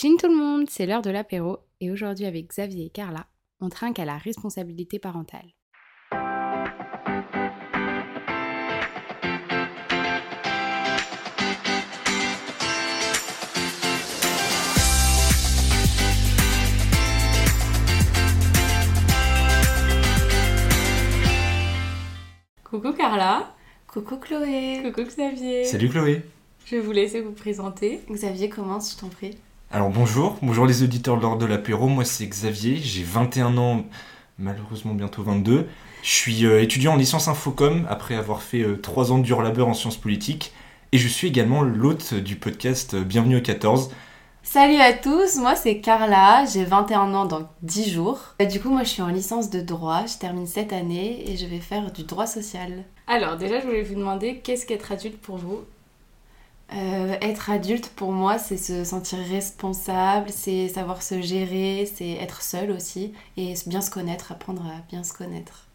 Chin tout le monde, c'est l'heure de l'apéro et aujourd'hui avec Xavier et Carla, on trinque à la responsabilité parentale. Coucou Carla, Coucou Chloé. coucou Xavier. Salut Chloé. Je vais vous laisser vous présenter. Xavier, commence, je t'en prie? Alors bonjour, bonjour les auditeurs de l'ordre de l'apéro, moi c'est Xavier, j'ai 21 ans, malheureusement bientôt 22. Je suis euh, étudiant en licence Infocom après avoir fait 3 ans de dur labeur en sciences politiques et je suis également l'hôte du podcast euh, Bienvenue au 14. Salut à tous, moi c'est Carla, j'ai 21 ans dans 10 jours. Et du coup, moi je suis en licence de droit, je termine cette année et je vais faire du droit social. Alors déjà je voulais vous demander qu'est-ce qu'être adulte pour vous? Euh, être adulte pour moi, c'est se sentir responsable, c'est savoir se gérer, c'est être seul aussi et bien se connaître, apprendre à bien se connaître.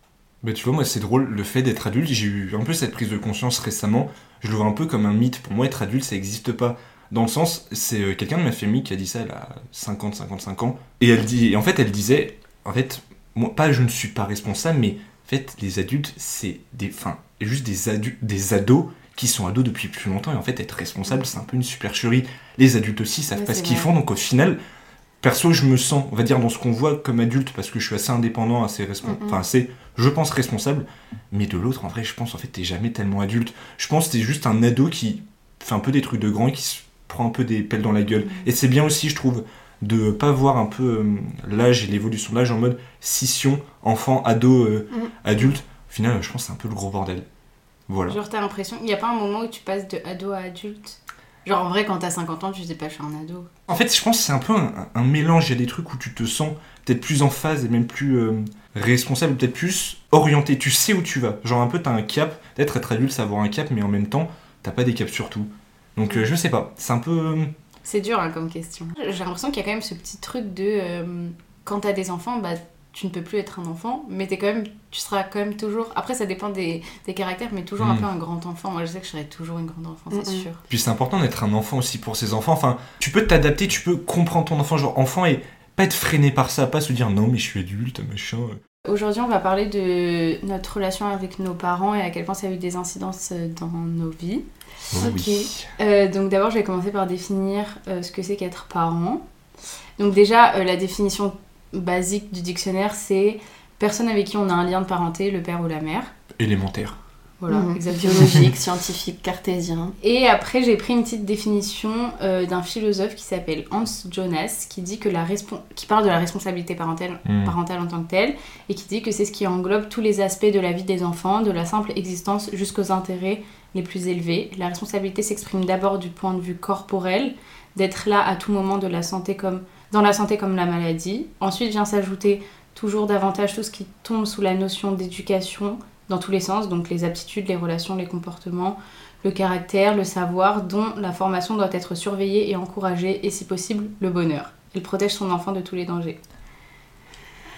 Bah tu vois, moi c'est drôle, le fait d'être adulte, j'ai eu un peu cette prise de conscience récemment, je le vois un peu comme un mythe, pour moi être adulte ça n'existe pas. Dans le sens, c'est euh, quelqu'un de ma famille qui a dit ça, elle a 50-55 ans, et elle dit, en fait elle disait, en fait, moi pas je ne suis pas responsable, mais en fait les adultes c'est des, enfin, juste des, adu- des ados qui sont ados depuis plus longtemps, et en fait être responsable c'est un peu une supercherie. Les adultes aussi savent pas ce qu'ils font, donc au final, perso je me sens, on va dire dans ce qu'on voit comme adulte, parce que je suis assez indépendant, assez responsable, enfin assez, je pense responsable, mais de l'autre, en vrai, je pense en fait, t'es jamais tellement adulte. Je pense t'es juste un ado qui fait un peu des trucs de grand et qui se prend un peu des pelles dans la gueule. Et c'est bien aussi, je trouve, de pas voir un peu euh, l'âge et l'évolution de l'âge en mode scission, enfant, ado, euh, Mhm. adulte. Au final, je pense c'est un peu le gros bordel. Voilà. Genre t'as l'impression, il n'y a pas un moment où tu passes de ado à adulte? Genre en vrai quand t'as 50 ans tu dis pas je suis un ado. En fait, je pense que c'est un peu un, un mélange. Il y a des trucs où tu te sens peut-être plus en phase et même plus euh, responsable, peut-être plus orienté. Tu sais où tu vas. Genre un peu, t'as un cap. Peut-être être adulte, c'est avoir un cap, mais en même temps, t'as pas des caps sur tout. Donc euh, je sais pas. C'est un peu. euh, C'est dur hein, comme question. J'ai l'impression qu'il y a quand même ce petit truc de euh, quand t'as des enfants, bah tu ne peux plus être un enfant, mais t'es quand même, tu seras quand même toujours. Après ça dépend des, des caractères, mais toujours un Mm. peu un grand enfant. Moi je sais que je serai toujours une grande enfant, c'est sûr. Puis c'est important d'être un enfant aussi pour ses enfants. Enfin, tu peux t'adapter, tu peux comprendre ton enfant, genre enfant, et pas être freiné par ça, pas se dire non, mais je suis adulte, machin. Aujourd'hui, on va parler de notre relation avec nos parents et à quel point ça a eu des incidences euh, dans nos vies. Oh Ok. oui. Euh, donc d'abord, je vais commencer par définir euh, ce que c'est qu'être parent. Donc déjà, euh, la définition basique du dictionnaire, c'est personne avec qui on a un lien de parenté, le père ou la mère. Élémentaire. Voilà, exactement. Biologique, scientifique, cartésien. Et après, j'ai pris une petite définition euh, d'un philosophe qui s'appelle Hans Jonas, qui dit que la qui parle de la responsabilité parentale, Hmm. parentale en tant que telle, et qui dit que c'est ce qui englobe tous les aspects de la vie des enfants, de la simple existence jusqu'aux intérêts les plus élevés. La responsabilité s'exprime d'abord du point de vue corporel, d'être là à tout moment de la santé comme, dans la santé comme la maladie. Ensuite vient s'ajouter toujours davantage tout ce qui tombe sous la notion d'éducation dans tous les sens, donc les aptitudes, les relations, les comportements, le caractère, le savoir, dont la formation doit être surveillée et encouragée, et si possible, le bonheur. Elle protège son enfant de tous les dangers.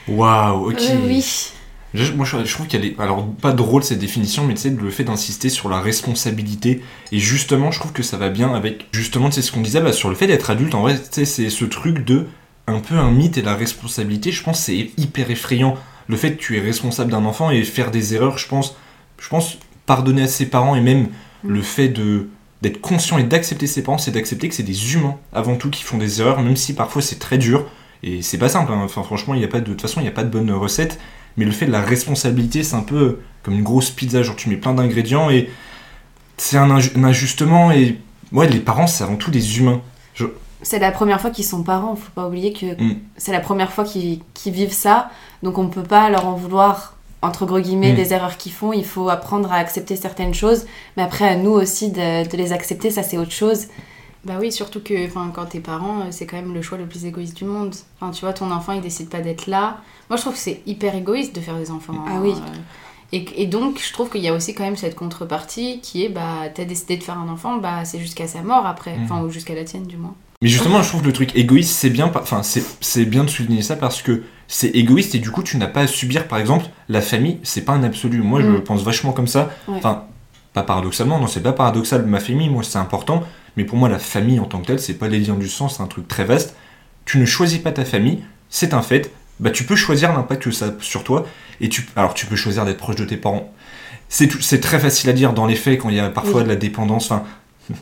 Waouh, ok. Euh, oui. Je- Moi, je, je trouve qu'elle est. Alors, pas drôle cette définition, mais tu sais, le fait d'insister sur la responsabilité. Et justement, je trouve que ça va bien avec. Justement, tu sais, ce qu'on disait bah, sur le fait d'être adulte. En vrai, tu sais, c'est ce truc de. Un peu un mythe et la responsabilité, je pense, c'est hyper effrayant. Le fait que tu es responsable d'un enfant et faire des erreurs, je pense. Je pense pardonner à ses parents et même Mm. le fait de d'être conscient et d'accepter ses parents, c'est d'accepter que c'est des humains avant tout qui font des erreurs, même si parfois c'est très dur. Et c'est pas simple, hein. enfin franchement, il y a pas de, de toute façon, il n'y a pas de bonne recette. Mais le fait de la responsabilité, c'est un peu comme une grosse pizza, genre tu mets plein d'ingrédients et c'est un, ajustement. Et ouais, les parents, c'est avant tout des humains. C'est la première fois qu'ils sont parents, faut pas oublier que Mm. c'est la première fois qu'ils vivent ça, donc on peut pas leur en vouloir, entre gros guillemets, Mm. des erreurs qu'ils font, il faut apprendre à accepter certaines choses, mais après à nous aussi de, de les accepter, ça c'est autre chose. Bah oui, surtout que quand t'es parent, euh, c'est quand même le choix le plus égoïste du monde. Enfin, tu vois, ton enfant, il décide pas d'être là. Moi, je trouve que c'est hyper égoïste de faire des enfants. Ah hein, oui. euh. Et, et donc, je trouve qu'il y a aussi quand même cette contrepartie qui est, bah, t'as décidé de faire un enfant, bah, c'est jusqu'à sa mort après. Enfin, ou jusqu'à la tienne, du moins. Mais justement, je trouve que le truc égoïste, c'est bien, enfin, c'est bien de souligner ça parce que c'est égoïste et du coup, tu n'as pas à subir, par exemple, la famille, c'est pas un absolu. Moi, je Mm. pense vachement comme ça. Ouais. Enfin, pas paradoxalement, non, c'est pas paradoxal. Ma famille, moi, c'est important. Mais pour moi, la famille en tant que telle, c'est pas les liens du sang, c'est un truc très vaste. Tu ne choisis pas ta famille, c'est un fait. Bah, tu peux choisir l'impact que ça a sur toi. Et tu, alors, tu peux choisir d'être proche de tes parents. C'est très facile à dire dans les faits quand il y a parfois Oui. de la dépendance. Enfin,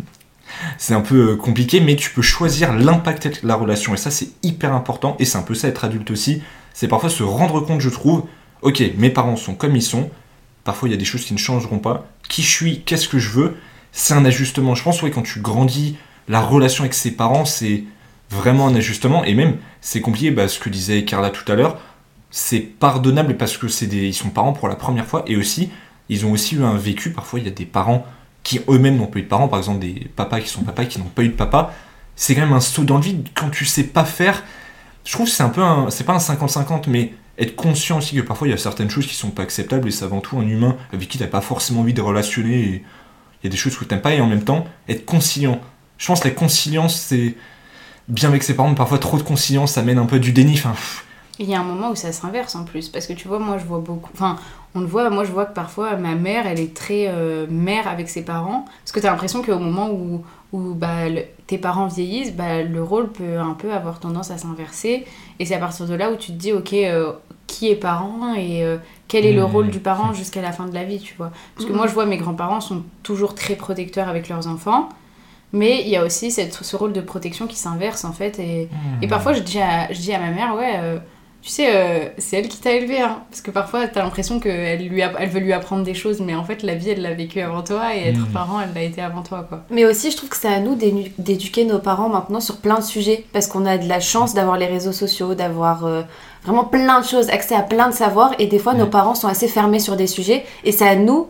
c'est un peu euh, compliqué, mais tu peux choisir l'impact de la relation. Et ça, c'est hyper important. Et c'est un peu ça, être adulte aussi. C'est parfois se rendre compte, je trouve, ok, mes parents sont comme ils sont. Parfois, il y a des choses qui ne changeront pas. Qui je suis, qu'est-ce que je veux? C'est un ajustement. Je pense, ouais, quand tu grandis, la relation avec ses parents, c'est vraiment un ajustement. Et même, c'est compliqué, bah, ce que disait Carla tout à l'heure, c'est pardonnable parce que c'est des, ils sont parents pour la première fois. Et aussi, ils ont aussi eu un vécu. Parfois, il y a des parents qui eux-mêmes n'ont pas eu de parents. Par exemple, des papas qui sont papas qui n'ont pas eu de papa. C'est quand même un saut dans le vide quand tu sais pas faire. Je trouve que c'est un peu un. C'est pas un 50-50, mais être conscient aussi que parfois il y a certaines choses qui sont pas acceptables et c'est avant tout un humain avec qui t'as pas forcément envie de relationner il y a des choses que t'aimes pas et en même temps être conciliant. Je pense que la conciliance c'est bien avec ses parents, mais parfois trop de conciliance ça mène un peu du déni. Il y a un moment où ça s'inverse en plus, parce que tu vois, moi je vois beaucoup. Enfin, on le voit, moi je vois que parfois ma mère, elle est très euh, mère avec ses parents, parce que t'as l'impression qu'au moment où, où bah, tes parents vieillissent, bah, le rôle peut un peu avoir tendance à s'inverser, et c'est à partir de là où tu te dis, ok, euh, qui est parent et euh, quel est le Mmh. rôle du parent jusqu'à la fin de la vie, tu vois. Parce que moi je vois mes grands-parents sont toujours très protecteurs avec leurs enfants, mais il y a aussi cette, ce rôle de protection qui s'inverse en fait, et. Et parfois, je dis à, je dis à ma mère, ouais, euh, tu sais, euh, c'est elle qui t'a élevé, hein. Parce que parfois, t'as l'impression qu'elle lui elle veut lui apprendre des choses, mais en fait, la vie, elle l'a vécu avant toi, et être Mhm. parent, elle l'a été avant toi, quoi. Mais aussi, je trouve que c'est à nous d'éduquer nos parents maintenant sur plein de sujets. Parce qu'on a de la chance d'avoir les réseaux sociaux, d'avoir euh, vraiment plein de choses, accès à plein de savoirs. Et des fois, nos parents sont assez fermés sur des sujets. Et c'est à nous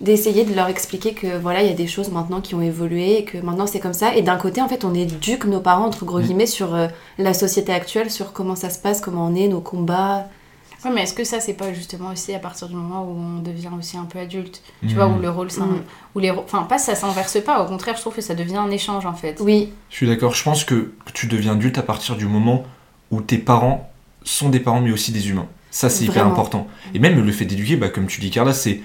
d'essayer de leur expliquer que voilà, il y a des choses maintenant qui ont évolué et que maintenant c'est comme ça. Et d'un côté, en fait, on éduque nos parents, entre gros Mm. guillemets, sur euh, la société actuelle, sur comment ça se passe, comment on est, nos combats. Ouais, mais est-ce que ça, c'est pas justement aussi à partir du moment où on devient aussi un peu adulte? Tu Mhm. vois, où le rôle, Mhm. où les Enfin, pas ça s'inverse pas, au contraire, je trouve que ça devient un échange, en fait. Oui, Je suis d'accord, je pense que tu deviens adulte à partir du moment où tes parents sont des parents mais aussi des humains. Ça c'est hyper important. Et même le fait d'éduquer, bah, comme tu dis Carla, c'est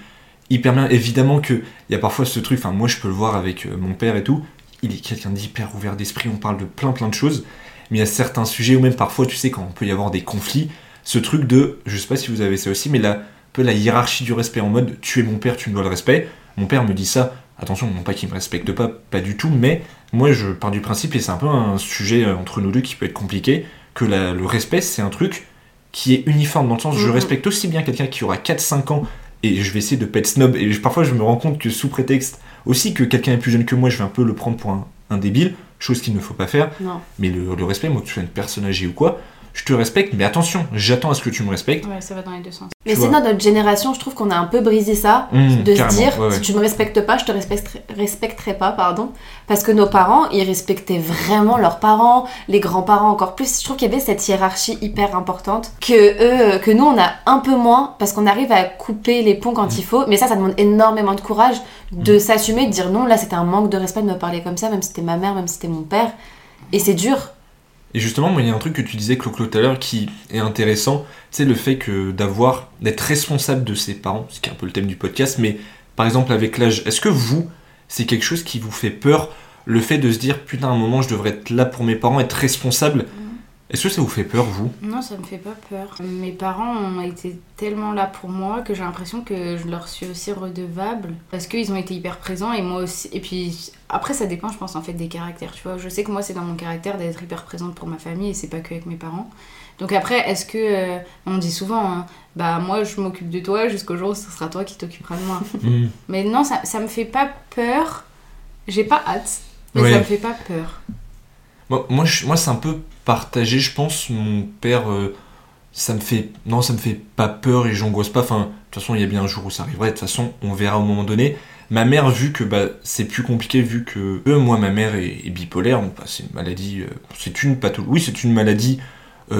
hyper bien. Évidemment qu'il y a parfois ce truc, enfin moi je peux le voir avec euh, mon père et tout, il est quelqu'un d'hyper ouvert d'esprit, on parle de plein plein de choses, mais il y a certains sujets où même parfois tu sais quand on peut y avoir des conflits, ce truc de, je sais pas si vous avez ça aussi, mais la, un peu la hiérarchie du respect en mode tu es mon père, tu me dois le respect. Mon père me dit ça, attention, non pas qu'il me respecte pas, pas du tout, mais moi je pars du principe, et c'est un peu un sujet euh, entre nous deux qui peut être compliqué, que la- le respect c'est un truc qui est uniforme dans le sens je Mhm. respecte aussi bien quelqu'un qui aura 4-5 ans et je vais essayer de pas être snob et parfois je me rends compte que sous prétexte aussi que quelqu'un est plus jeune que moi je vais un peu le prendre pour un, un débile chose qu'il ne faut pas faire non. mais le, le respect moi que tu sois une personne âgée ou quoi je te respecte mais attention j'attends à ce que tu me respectes. Ouais, ça va dans les deux sens. Mais c'est dans notre génération, je trouve qu'on a un peu brisé ça. Mmh, de se dire ouais, ouais. si tu me respectes pas je te respecterai, respecterai pas pardon. Parce que nos parents ils respectaient vraiment leurs parents les grands-parents encore plus. Je trouve qu'il y avait cette hiérarchie hyper importante que eux que nous on a un peu moins parce qu'on arrive à couper les ponts quand il faut. Mais ça ça demande énormément de courage de s'assumer de dire non là c'était un manque de respect de me parler comme ça même si c'était ma mère même si c'était mon père. Et c'est dur Et justement, moi, il y a un truc que tu disais, Clo-Clo, tout à l'heure, qui est intéressant, c'est le fait que d'avoir, d'être responsable de ses parents, ce qui est un peu le thème du podcast, mais par exemple avec l'âge, est-ce que vous, c'est quelque chose qui vous fait peur, le fait de se dire, putain, à un moment, je devrais être là pour mes parents, être responsable Est-ce que ça vous fait peur, vous? Non, ça me fait pas peur. Mes parents ont été tellement là pour moi que j'ai l'impression que je leur suis aussi redevable parce qu'ils ont été hyper présents et moi aussi. Et puis après, ça dépend, je pense, en fait, des caractères. Tu vois, je sais que moi, c'est dans mon caractère d'être hyper présente pour ma famille et c'est pas que avec mes parents. Donc après, est-ce que. euh, on dit souvent, hein, bah moi, je m'occupe de toi jusqu'au jour où ce sera toi qui t'occuperas de moi. Hmm. Mais non, ça, ça me fait pas peur. J'ai pas hâte, mais Ouais. ça me fait pas peur. Moi, moi, c'est un peu partagé, je pense. Mon père, euh, ça me fait. Non, ça me fait pas peur et j'angoisse pas. Enfin, de toute façon, il y a bien un jour où ça arriverait. De toute façon, on verra au moment donné. Ma mère, vu que bah, c'est plus compliqué, vu que euh, moi, ma mère est, bipolaire, bah, c'est une maladie. euh, c'est une pathologie. Oui, c'est une maladie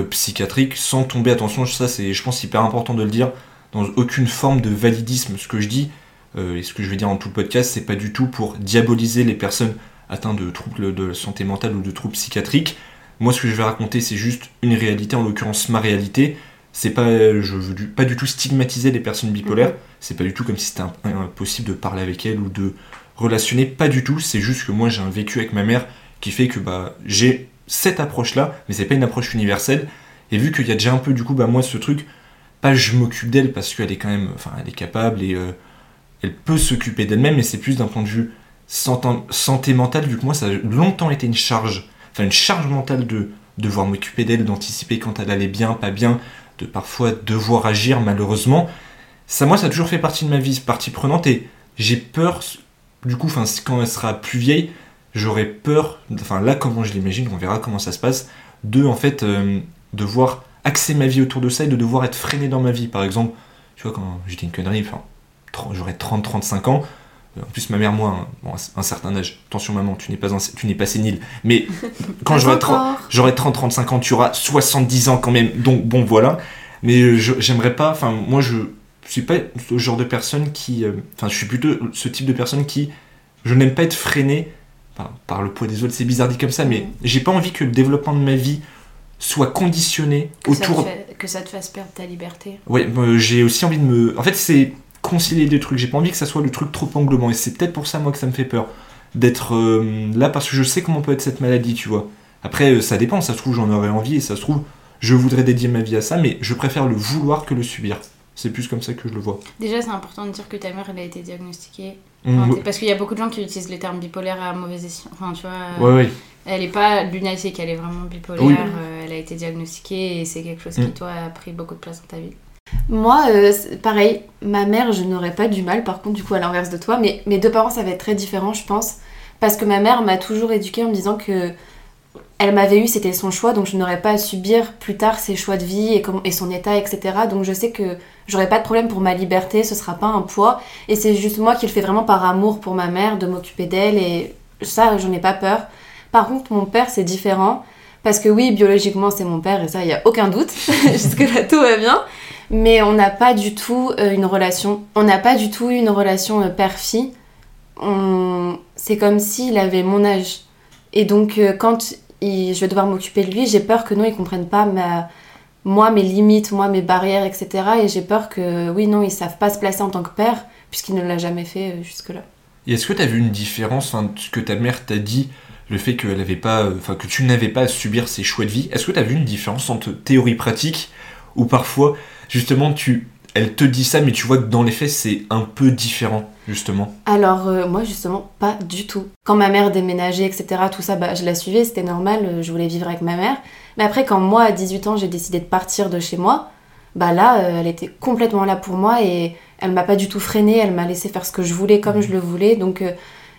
psychiatrique, sans tomber, attention, ça, c'est, je pense, hyper important de le dire, dans aucune forme de validisme. Ce que je dis, et ce que je vais dire dans tout le podcast, c'est pas du tout pour diaboliser les personnes atteintes de troubles de santé mentale ou de troubles psychiatriques. Moi, ce que je vais raconter, c'est juste une réalité, en l'occurrence ma réalité. C'est pas, je veux du- pas du tout stigmatiser les personnes bipolaires. C'est pas du tout comme si c'était impossible de parler avec elles ou de relationner, pas du tout. C'est juste que moi j'ai un vécu avec ma mère qui fait que bah, j'ai cette approche-là, mais c'est pas une approche universelle. Et vu qu'il y a déjà un peu du coup, bah moi ce truc, pas je m'occupe d'elle parce qu'elle est quand même, enfin elle est capable et euh, elle peut s'occuper d'elle-même, mais c'est plus d'un point de vue santé mentale, vu que moi ça a longtemps été une charge, enfin une charge mentale de devoir m'occuper d'elle, d'anticiper quand elle allait bien, pas bien, de parfois devoir agir malheureusement. Ça, moi, ça a toujours fait partie de ma vie, partie prenante, et j'ai peur, du coup, quand elle sera plus vieille, j'aurais peur, enfin là, comment je l'imagine, on verra comment ça se passe, de, en fait, euh, devoir axer ma vie autour de ça et de devoir être freiné dans ma vie. Par exemple, tu vois, quand j'étais une connerie, enfin, j'aurais 30-35 ans, en plus, ma mère, moi, un, certain âge. Attention, maman, tu n'es pas, tu n'es pas sénile. Mais quand j'aurai 30-35 ans, tu auras 70 ans quand même. Donc, bon, voilà. Mais j'aimerais pas. Enfin, moi, je suis pas ce genre de personne qui. Euh, enfin, je suis plutôt ce type de personne qui. Je n'aime pas être freiné par, le poids des autres. C'est bizarre dit comme ça, mais j'ai pas envie que le développement de ma vie soit conditionné autour. que ça te fasse perdre ta liberté. Oui, euh, j'ai aussi envie de me. En fait, c'est concilier deux trucs. J'ai pas envie que ça soit le truc trop englobant. Et c'est peut-être pour ça, moi, que ça me fait peur. D'être euh, là parce que je sais comment peut être cette maladie, tu vois. Après, euh, ça dépend. Ça se trouve, j'en aurais envie. Et ça se trouve, je voudrais dédier ma vie à ça. Mais je préfère le vouloir que le subir. C'est plus comme ça que je le vois. Déjà, c'est important de dire que ta mère, elle a été diagnostiquée. Mmh. parce qu'il y a beaucoup de gens qui utilisent les termes bipolaire à mauvais escient. Enfin, tu vois. Ouais, ouais. Elle est pas lunatique, elle est vraiment bipolaire. Euh, elle a été diagnostiquée et c'est quelque chose qui, mmh. toi, a pris beaucoup de place dans ta vie. Moi, euh, pareil, ma mère, je n'aurais pas du mal, par contre, du coup, à l'inverse de toi, mais mes deux parents, ça va être très différent, je pense, parce que ma mère m'a toujours éduquée en me disant que elle m'avait eu, c'était son choix, donc je n'aurais pas à subir plus tard ses choix de vie et, son état, etc. Donc je sais que j'aurais pas de problème pour ma liberté, ce sera pas un poids, et c'est juste moi qui le fais vraiment par amour pour ma mère, de m'occuper d'elle, et ça, j'en ai pas peur. Par contre, mon père, c'est différent, parce que oui, biologiquement, c'est mon père, et ça, il y a aucun doute, jusque-là, tout va bien mais on n'a pas du tout euh, une relation. On n'a pas du tout une relation euh, père-fille. C'est comme s'il avait mon âge. Et donc, euh, quand je vais devoir m'occuper de lui, j'ai peur que non, il comprenne pas moi, mes limites, moi, mes barrières, etc. Et j'ai peur que, oui, non, ils savent pas se placer en tant que père, puisqu'il ne l'a jamais fait jusque-là. Et est-ce que tu as vu une différence, ce que ta mère t'a dit, le fait qu'elle avait pas, enfin, que tu n'avais pas à subir ses choix de vie, est-ce que tu as vu une différence entre théorie pratique ou parfois justement, tu, elle te dit ça, mais tu vois que dans les faits, c'est un peu différent, justement. Alors, euh, moi, justement, pas du tout. Quand ma mère déménageait, etc., tout ça, bah, je la suivais, c'était normal, euh, je voulais vivre avec ma mère. Mais après, quand moi, à 18 ans, j'ai décidé de partir de chez moi, bah là, euh, elle était complètement là pour moi et elle m'a pas du tout freinée, elle m'a laissé faire ce que je voulais comme mmh. je le voulais. Donc,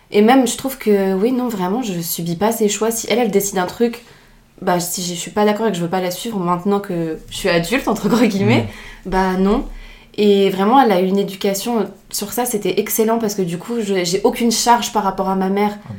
et même, je trouve que, oui, non, vraiment, je subis pas ses choix. Si elle, elle décide un truc, bah, si je suis pas d'accord et que je veux pas la suivre maintenant que je suis adulte, entre gros guillemets, bah non. Et vraiment, elle a eu une éducation sur ça, c'était excellent parce que du coup, j'ai aucune charge par rapport à ma mère. Ah,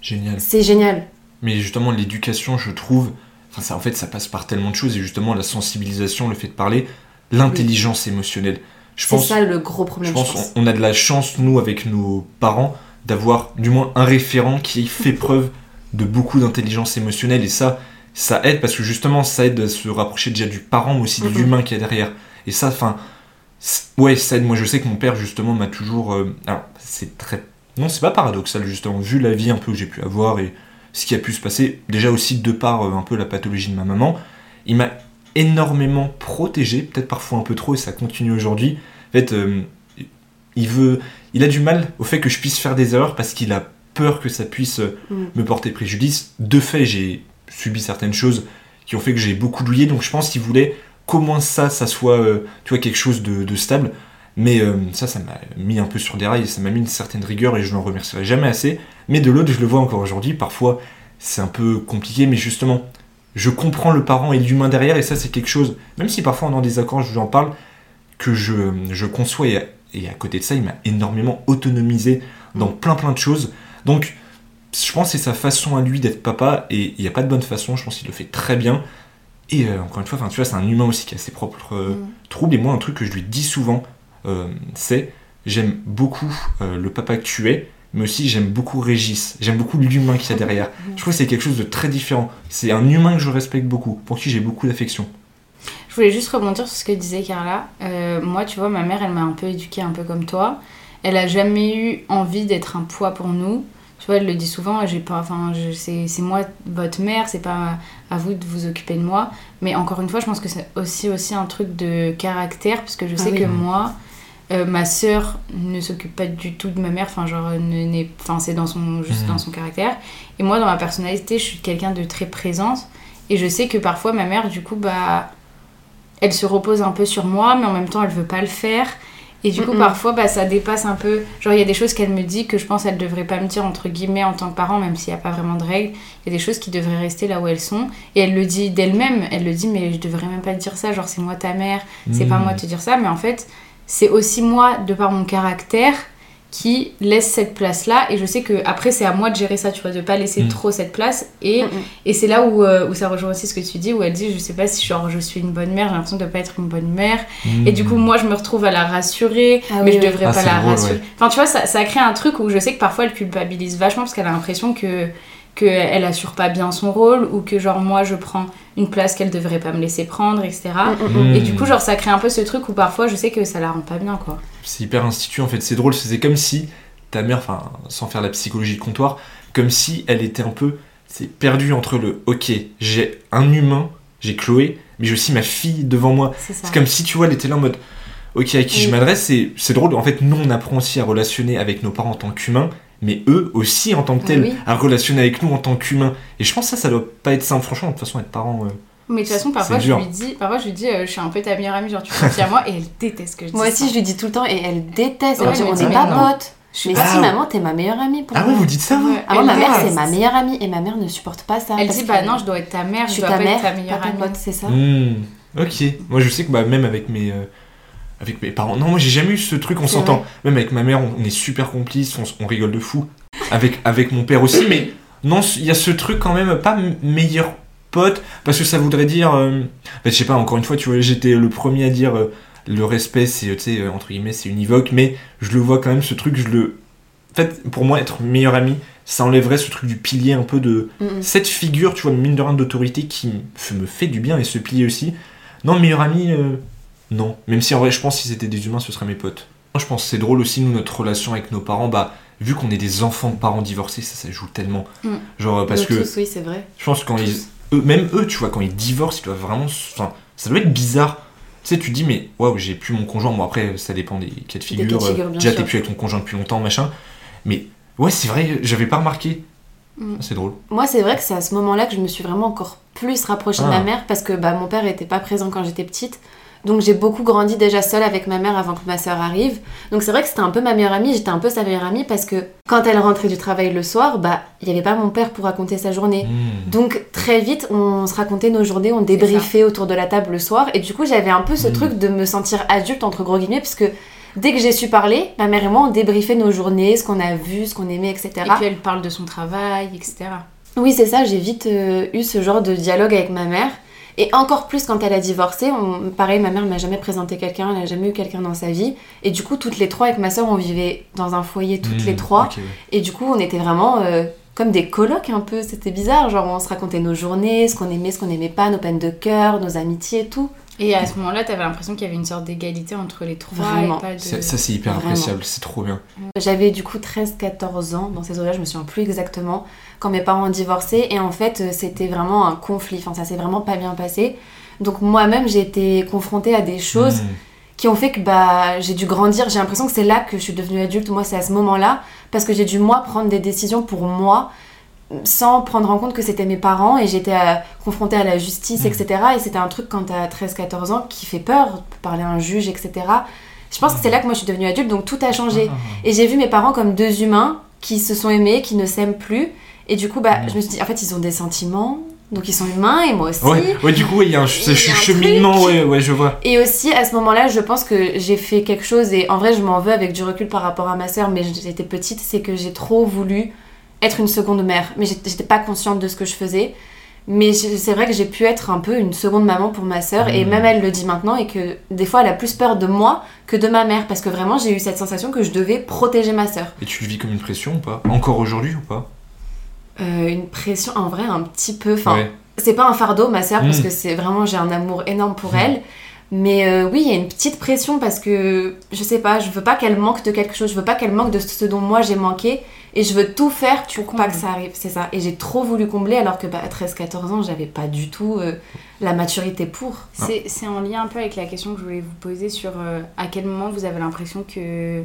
génial. C'est génial. Mais justement, l'éducation, je trouve, enfin, ça, en fait, ça passe par tellement de choses et justement, la sensibilisation, le fait de parler, l'intelligence émotionnelle. C'est ça le gros problème. Je pense, On, a de la chance, nous, avec nos parents, d'avoir du moins un référent qui fait preuve de beaucoup d'intelligence émotionnelle et ça, ça aide parce que justement ça aide à se rapprocher déjà du parent mais aussi de mhm. l'humain qui est derrière. Et ça, enfin, ouais, ça aide. Moi je sais que mon père justement m'a toujours. Euh, alors c'est très. Non, c'est pas paradoxal justement, vu la vie un peu que j'ai pu avoir et ce qui a pu se passer, déjà aussi de par euh, un peu la pathologie de ma maman, il m'a énormément protégé, peut-être parfois un peu trop et ça continue aujourd'hui. En fait, euh, il veut. Il a du mal au fait que je puisse faire des erreurs parce qu'il a peur que ça puisse mm. me porter préjudice. De fait, j'ai subi certaines choses qui ont fait que j'ai beaucoup douillé, donc je pense qu'il voulait qu'au moins ça, ça soit euh, tu vois, quelque chose de, stable. Mais euh, ça, ça m'a mis un peu sur des rails, ça m'a mis une certaine rigueur et je n'en remercierai jamais assez. Mais de l'autre, je le vois encore aujourd'hui, parfois c'est un peu compliqué, mais justement, je comprends le parent et l'humain derrière, et ça c'est quelque chose, même si parfois on est en désaccord, je vous en parle, que je, je conçois, et, et à côté de ça, il m'a énormément autonomisé dans mm. plein plein de choses. Donc, je pense que c'est sa façon à lui d'être papa, et il n'y a pas de bonne façon, je pense qu'il le fait très bien. Et euh, encore une fois, tu vois, c'est un humain aussi qui a ses propres euh, mm. troubles, et moi, un truc que je lui dis souvent, euh, c'est j'aime beaucoup le papa que tu es, mais aussi j'aime beaucoup Régis, j'aime beaucoup l'humain qu'il y a derrière. Mm. Je trouve que c'est quelque chose de très différent. C'est un humain que je respecte beaucoup, pour qui j'ai beaucoup d'affection. Je voulais juste rebondir sur ce que disait Carla. moi, tu vois, ma mère, elle m'a un peu éduquée, un peu comme toi. elle a jamais eu envie d'être un poids pour nous. Vois, elle le dit souvent, j'ai pas, enfin, je- c'est c'est moi votre mère, c'est pas à vous de vous occuper de moi. Mais encore une fois, je pense que c'est aussi, aussi un truc de caractère, parce que je Ah sais oui. que moi, euh, ma sœur ne s'occupe pas du tout de ma mère, enfin, genre, ne- n'est- enfin, c'est dans son, juste Mhm. dans son caractère. Et moi, dans ma personnalité, je suis quelqu'un de très présente. Et je sais que parfois, ma mère, du coup, bah, elle se repose un peu sur moi, mais en même temps, elle veut pas le faire. Et du coup, parfois, bah, ça dépasse un peu. Genre, il y a des choses qu'elle me dit que je pense qu'elle devrait pas me dire, entre guillemets, en tant que parent, même s'il n'y a pas vraiment de règles. Il y a des choses qui devraient rester là où elles sont. Et elle le dit d'elle-même. Elle le dit, mais je devrais même pas te dire ça. Genre, c'est moi ta mère, c'est pas Hmm. moi de te dire ça. Mais en fait, c'est aussi moi, de par mon caractère, qui laisse cette place-là. Et je sais que après c'est à moi de gérer ça, tu vois, de pas laisser Mm. trop cette place. Et, Mm, mm. et c'est là où, euh, où ça rejoint aussi ce que tu dis, où elle dit, je sais pas si genre, je suis une bonne mère, j'ai l'impression de pas être une bonne mère. Et du coup, moi, je me retrouve à la rassurer, Ah mais oui, je devrais Ah, pas la drôle, rassurer. ouais. Enfin, tu vois, ça, ça crée un truc où je sais que parfois elle culpabilise vachement parce qu'elle a l'impression que qu'elle assure pas bien son rôle ou que genre moi je prends une place qu'elle devrait pas me laisser prendre, etc. Mm, mm, mm. Et du coup, genre, ça crée un peu ce truc où parfois je sais que ça la rend pas bien, quoi. C'est hyper institué en fait, c'est drôle, c'est comme si ta mère, enfin sans faire la psychologie de comptoir, comme si elle était un peu c'est perdue entre le ok, j'ai un humain, j'ai Chloé, mais j'ai aussi ma fille devant moi. C'est comme si tu vois, elle était là en mode ok, à qui je Oui. m'adresse, c'est c'est drôle, en fait, nous on apprend aussi à relationner avec nos parents en tant qu'humains, mais eux aussi en tant que Ah tels, oui. à relationner avec nous en tant qu'humains. Et je pense que ça, ça doit pas être simple, franchement, de toute façon, être parent. euh, Mais de toute façon, parfois je lui dis, parfois je lui dis, euh, je suis un peu ta meilleure amie, genre tu confies à moi, et elle déteste que je dise Moi aussi, ça. je lui dis tout le temps et elle déteste. Elle Ouais, me dit, mais on dis, n'est pas potes. Je suis Mais pas- si, Ah, maman, t'es ma meilleure amie pour Ah ouais, vous dites ça, vous Ouais. Ah, moi, Elle ma mère, c'est ma meilleure amie et ma mère ne supporte pas ça. Elle dit, bah non, je dois être ta mère, je je suis dois ta pas mère, être ta pas meilleure ta amie. pote, c'est ça. Hmm, Ok. Moi, je sais que bah, même avec mes, euh, avec mes parents. Non, moi, j'ai jamais eu ce truc, on s'entend. Même avec ma mère, on, est super complices, on, rigole de fou. Avec, avec mon père aussi, mais non, il y a ce truc quand même, pas meilleur pote, parce que ça voudrait dire. euh, bah, je sais pas, encore une fois, tu vois, j'étais le premier à dire euh, le respect, c'est, tu sais, euh, entre guillemets, c'est univoque, mais je le vois quand même, ce truc, je le. En fait, pour moi, être meilleur ami, ça enlèverait ce truc du pilier un peu de Mm, cette figure, tu vois, mine de rien d'autorité qui me fait du bien et ce pilier aussi. Non, meilleur ami, euh, non. Même si en vrai, je pense que si c'était des humains, ce seraient mes potes. Moi, je pense que c'est drôle aussi, nous, notre relation avec nos parents, bah, vu qu'on est des enfants de parents divorcés, ça, ça joue tellement. Mm. Genre, parce Nous que tous, oui, c'est vrai. je pense que quand Tous. ils. eux- même eux, tu vois, quand ils divorcent, ils doivent vraiment. Enfin, ça doit être bizarre. Tu sais, tu te dis, mais waouh, j'ai plus mon conjoint. Bon, après, ça dépend des cas de figure. euh, bien déjà, t'es plus avec ton conjoint depuis longtemps, machin. Mais ouais, c'est vrai, j'avais pas remarqué. Mm. C'est drôle. Moi, c'est vrai que c'est à ce moment-là que je me suis vraiment encore plus rapprochée de Ah. ma mère parce que bah, mon père était pas présent quand j'étais petite. Donc j'ai beaucoup grandi déjà seule avec ma mère avant que ma soeur arrive. Donc c'est vrai que c'était un peu ma meilleure amie, j'étais un peu sa meilleure amie parce que quand elle rentrait du travail le soir, bah il y avait pas mon père pour raconter sa journée. Mm. Donc très vite, on se racontait nos journées, on débriefait autour de la table le soir. Et du coup, j'avais un peu ce Mm. truc de me sentir adulte, entre gros guillemets, parce que dès que j'ai su parler, ma mère et moi, on débriefait nos journées, ce qu'on a vu, ce qu'on aimait, etc. Et puis elle parle de son travail, etc. Oui, c'est ça, j'ai vite euh, eu ce genre de dialogue avec ma mère. Et encore plus quand elle a divorcé, on- pareil, ma mère m'a jamais présenté quelqu'un, elle n'a jamais eu quelqu'un dans sa vie. Et du coup, toutes les trois, avec ma soeur, on vivait dans un foyer toutes les trois. Ok, ouais. Et du coup, on était vraiment euh, comme des colocs un peu, c'était bizarre. Genre, on se racontait nos journées, ce qu'on aimait, ce qu'on n'aimait pas, nos peines de cœur, nos amitiés et tout. Et à ce moment-là, t'avais l'impression qu'il y avait une sorte d'égalité entre les trois Vraiment. et pas de... Ça, c'est hyper Vraiment. appréciable, c'est trop bien. J'avais du coup 13-14 ans dans ces eaux-là, je me souviens plus exactement, quand mes parents ont divorcé. Et en fait, euh, c'était vraiment un conflit. Enfin, ça s'est vraiment pas bien passé. Donc moi-même, j'ai été confrontée à des choses Mm. qui ont fait que bah, j'ai dû grandir. J'ai l'impression que c'est là que je suis devenue adulte. Moi, c'est à ce moment-là. Parce que j'ai dû, moi, prendre des décisions pour moi sans prendre en compte que c'était mes parents et j'étais euh, confrontée à la justice, Mm. etc. Et c'était un truc quand t'as 13-14 ans qui fait peur, parler à un juge, etc. Je pense que c'est là que moi je suis devenue adulte, donc tout a changé. Ah. Et j'ai vu mes parents comme deux humains qui se sont aimés, qui ne s'aiment plus. Et du coup, bah, Mm. je me suis dit, en fait, ils ont des sentiments, donc ils sont humains et moi aussi. Ouais, ouais, du coup, il y a un, cheminement, ouais, ouais, je vois. Et aussi, à ce moment-là, je pense que j'ai fait quelque chose, et en vrai, je m'en veux avec du recul par rapport à ma sœur, mais j'étais petite, c'est que j'ai trop voulu être une seconde mère. Mais j'étais pas consciente de ce que je faisais. Mais c'est vrai que j'ai pu être un peu une seconde maman pour ma sœur, et Mhm. même elle le dit maintenant, et que des fois, elle a plus peur de moi que de ma mère, parce que vraiment, j'ai eu cette sensation que je devais protéger ma sœur. Et tu le vis comme une pression ou pas? Encore aujourd'hui ou pas? Euh, une pression, en vrai, un petit peu. Enfin, Ouais. c'est pas un fardeau, ma sœur, parce Mm. que c'est vraiment, j'ai un amour énorme pour Mm. elle. Mais euh, oui, il y a une petite pression parce que je sais pas, je veux pas qu'elle manque de quelque chose, je veux pas qu'elle manque de ce dont moi j'ai manqué et je veux tout faire pour pas que ça arrive, c'est ça. Et j'ai trop voulu combler alors que bah, à 13-14 ans, j'avais pas du tout euh, la maturité pour. C'est c'est en lien un peu avec la question que je voulais vous poser sur euh, à quel moment vous avez l'impression que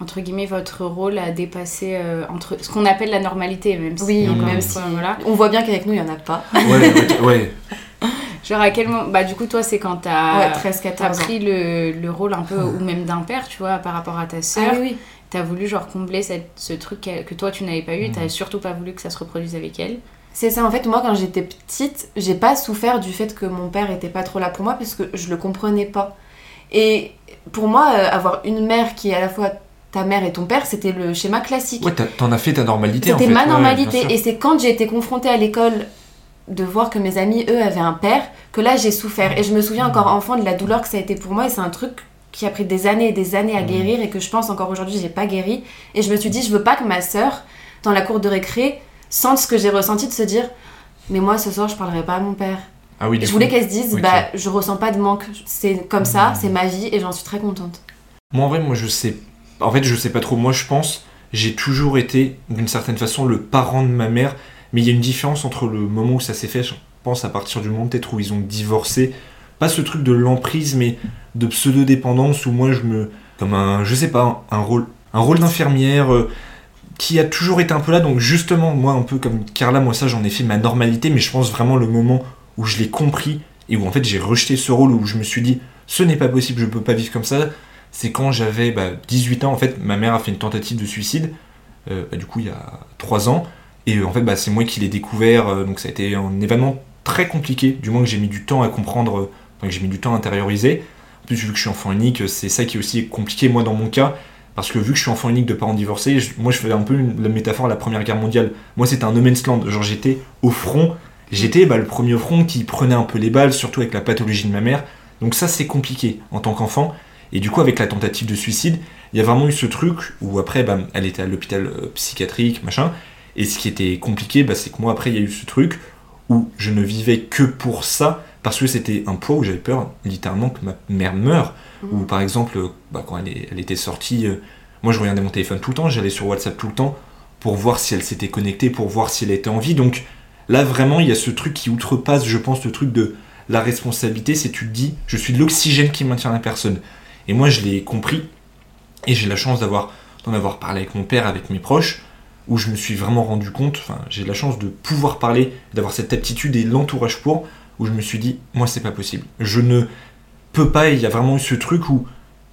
entre guillemets votre rôle a dépassé euh, entre ce qu'on appelle la normalité même si Oui, même une si- voilà On voit bien qu'avec nous, il y en a pas. Ouais, ouais, ouais. genre à quel moment bah du coup toi c'est quand t'as ouais, t'as 13-14 ans. pris le, le rôle un peu ou même d'un père tu vois par rapport à ta sœur Ah oui, oui. T'as voulu genre combler cette, ce truc que, que toi tu n'avais pas eu Mhm. t'as surtout pas voulu que ça se reproduise avec elle C'est ça, en fait, moi quand j'étais petite, j'ai pas souffert du fait que mon père était pas trop là pour moi parce que je le comprenais pas. Et pour moi, euh, avoir une mère qui est à la fois ta mère et ton père, c'était le schéma classique. Ouais, t'en as fait ta normalité en C'était fait. ma normalité. et c'est quand j'ai été confrontée à l'école de voir que mes amis, eux, avaient un père, que là j'ai souffert. Et je me souviens encore enfant de la douleur que ça a été pour moi. Et c'est un truc qui a pris des années et des années à Mhm. guérir et que je pense encore aujourd'hui, j'ai pas guéri. Et je me suis dit, je veux pas que ma sœur, dans la cour de récré, sente ce que j'ai ressenti de se dire, mais moi ce soir, je parlerai pas à mon père. Ah oui, je voulais qu'elle se dise, ok. bah, je ressens pas de manque. C'est comme ça, Mhm. c'est ma vie et j'en suis très contente. Moi en vrai, moi je sais. En fait, je sais pas trop. Moi je pense, j'ai toujours été d'une certaine façon le parent de ma mère, mais il y a une différence entre le moment où ça s'est fait, je pense à partir du moment peut-être où ils ont divorcé. Pas ce truc de l'emprise, mais de pseudo-dépendance où moi je me. Comme un. Je sais pas, un rôle. Un rôle d'infirmière. euh, qui a toujours été un peu là, donc justement, moi, un peu comme Carla, moi, ça, j'en ai fait ma normalité, mais je pense vraiment le moment où je l'ai compris et où en fait j'ai rejeté ce rôle, où je me suis dit, ce n'est pas possible, je peux pas vivre comme ça, c'est quand j'avais bah, 18 ans, en fait, ma mère a fait une tentative de suicide, euh, bah, du coup, il y a 3 ans, et euh, en fait, bah, c'est moi qui l'ai découvert, donc ça a été un événement très compliqué, du moins que j'ai mis du temps à comprendre, que j'ai mis du temps à intérioriser. Plus, vu que je suis enfant unique, c'est ça qui est aussi compliqué, moi, dans mon cas, parce que vu que je suis enfant unique de parents divorcés, moi, je faisais un peu la métaphore à la Première Guerre mondiale. Moi, c'était un no man's land, genre j'étais au front, j'étais bah, le premier au front qui prenait un peu les balles, surtout avec la pathologie de ma mère. Donc ça, c'est compliqué en tant qu'enfant. Et du coup, avec la tentative de suicide, il y a vraiment eu ce truc où après, bah, elle était à l'hôpital euh, psychiatrique, machin. Et ce qui était compliqué, bah, c'est que moi, après, il y a eu ce truc où je ne vivais que pour ça, parce que c'était un poids où j'avais peur, littéralement, que ma mère meure. Ou par exemple, bah, quand elle, est- elle était sortie, euh, moi, je regardais mon téléphone tout le temps, j'allais sur WhatsApp tout le temps pour voir si elle s'était connectée, pour voir si elle était en vie. Donc là, vraiment, il y a ce truc qui outrepasse, je pense, le truc de la responsabilité, c'est tu te dis, je suis de l'oxygène qui maintient la personne. Et moi, je l'ai compris, et j'ai la chance d'avoir d'en avoir parlé avec mon père, avec mes proches, où je me suis vraiment rendu compte, enfin, j'ai la chance de pouvoir parler, d'avoir cette aptitude et l'entourage pour, où je me suis dit, moi, c'est pas possible. Je ne peux pas, il y a vraiment eu ce truc où